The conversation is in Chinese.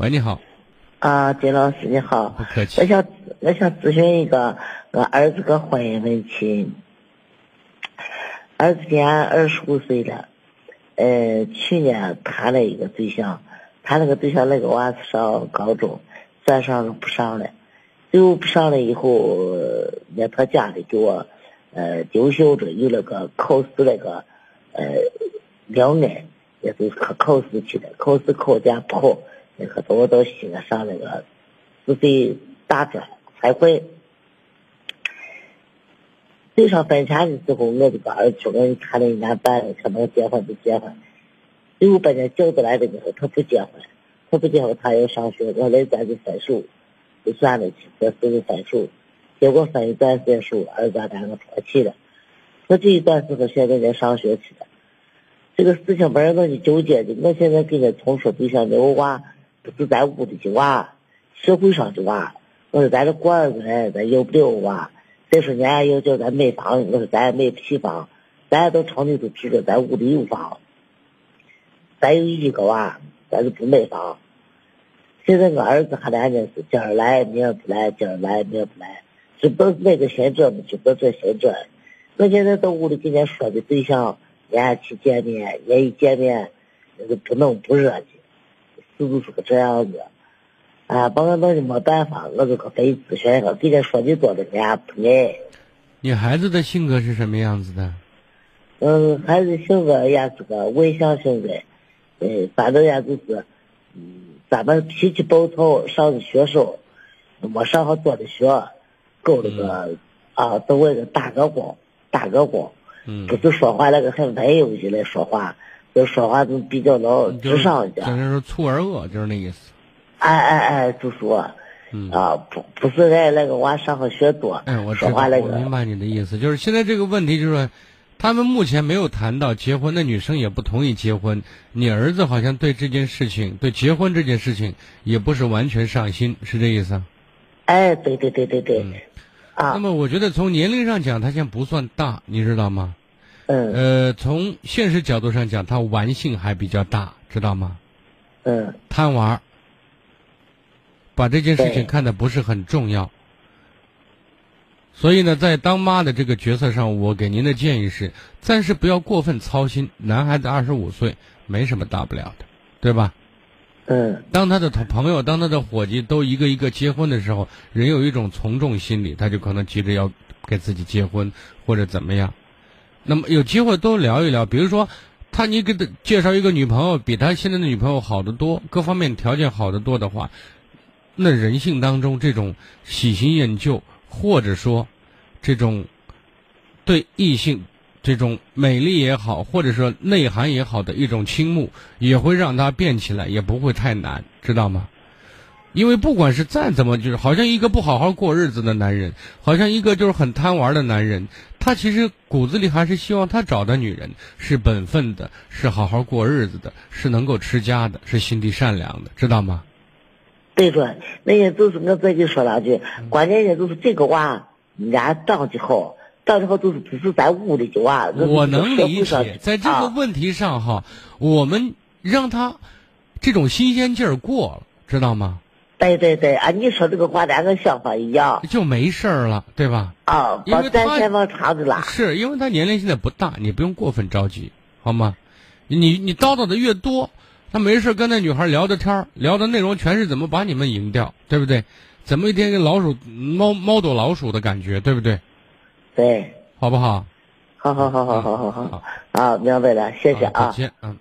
喂，你好。啊，金老师你好。不客气。我想我想咨询一个我儿子个婚姻问题。儿子今年二十五岁了，呃，去年谈了一个对象，谈了个对象那个娃是上高中，再上是不上了，最后不上了以后，那他家里给我呃丢修着有那个考试那个呃两年，也就是考考试去了，考试考点不好。那个我到西安上那个自费打针开会，对上分钱的时候，我这个儿子说我谈了一年半，可能结婚就结婚。最后把人叫过来的时候，他不结婚，他不结婚，他要上学，我来咱就分手，就算了去，这事就分手。结果分一段分手，儿子两个脱气了。说这一段时候现在在上学去了，这个事情本来让你纠结的，我现在跟他同说对象没有娃。不是在屋里的娃，社会上的娃。我说咱这过日子，咱要不了娃。再说人家要叫咱买房，我说咱也买不起房。咱也到城里都知道，咱屋里有房。咱有一个娃，咱就不买房。现在我儿子还两件事，今儿来明儿不来，今儿来明儿不来，就不道那个先这，知不道这先这。我现在到屋里跟人家说的对象，人家去见面，人一见面，那个不冷不热的。就是个这样子，啊，把我弄的没办法，我就可非咨询一个，给人说的多的，人家不爱。你孩子的性格是什么样子的？嗯，孩子性格也是个外向性格，嗯，反正也就是，嗯，咱们脾气暴躁，上的学少，没上好多的学，搞那个啊，都为了打个光，打个光，嗯，不是说话那个很温柔些来说话。就说话都比较老直上一点，就是说粗而恶，就是那意思。哎哎哎，就说，啊，不不是爱那个娃上个学多，哎，我说话那个。我明白你的意思，就是现在这个问题就是说，他们目前没有谈到结婚，那女生也不同意结婚。你儿子好像对这件事情，对结婚这件事情也不是完全上心，是这意思？哎，对对对对对，啊。那么我觉得从年龄上讲，他现在不算大，你知道吗？嗯，呃，从现实角度上讲，他玩性还比较大，知道吗？嗯，贪玩，把这件事情看得不是很重要。所以呢，在当妈的这个角色上，我给您的建议是，暂时不要过分操心。男孩子二十五岁，没什么大不了的，对吧？嗯。当他的朋友、当他的伙计都一个一个结婚的时候，人有一种从众心理，他就可能急着要给自己结婚或者怎么样。那么有机会多聊一聊，比如说，他你给他介绍一个女朋友，比他现在的女朋友好得多，各方面条件好得多的话，那人性当中这种喜新厌旧，或者说这种对异性这种美丽也好，或者说内涵也好的一种倾慕，也会让他变起来，也不会太难，知道吗？因为不管是再怎么，就是好像一个不好好过日子的男人，好像一个就是很贪玩的男人，他其实骨子里还是希望他找的女人是本分的，是好好过日子的，是能够持家的，是心地善良的，知道吗？对不，那也就是我自己说两句，关键也就是这个娃，人家长得好，长得好就是只是在屋里的娃。我能理解，在这个问题上哈，我们让他这种新鲜劲儿过了，知道吗？对对对，啊，你说这个话，咱个想法一样，就没事儿了，对吧？啊，因为咱先往长的拉。是因为他年龄现在不大，你不用过分着急，好吗？你你叨叨的越多，他没事跟那女孩聊着天聊的内容全是怎么把你们赢掉，对不对？怎么一天跟老鼠猫猫躲老鼠的感觉，对不对？对，好不好？好好好好好好好，啊，明白了，谢谢啊。再见，嗯。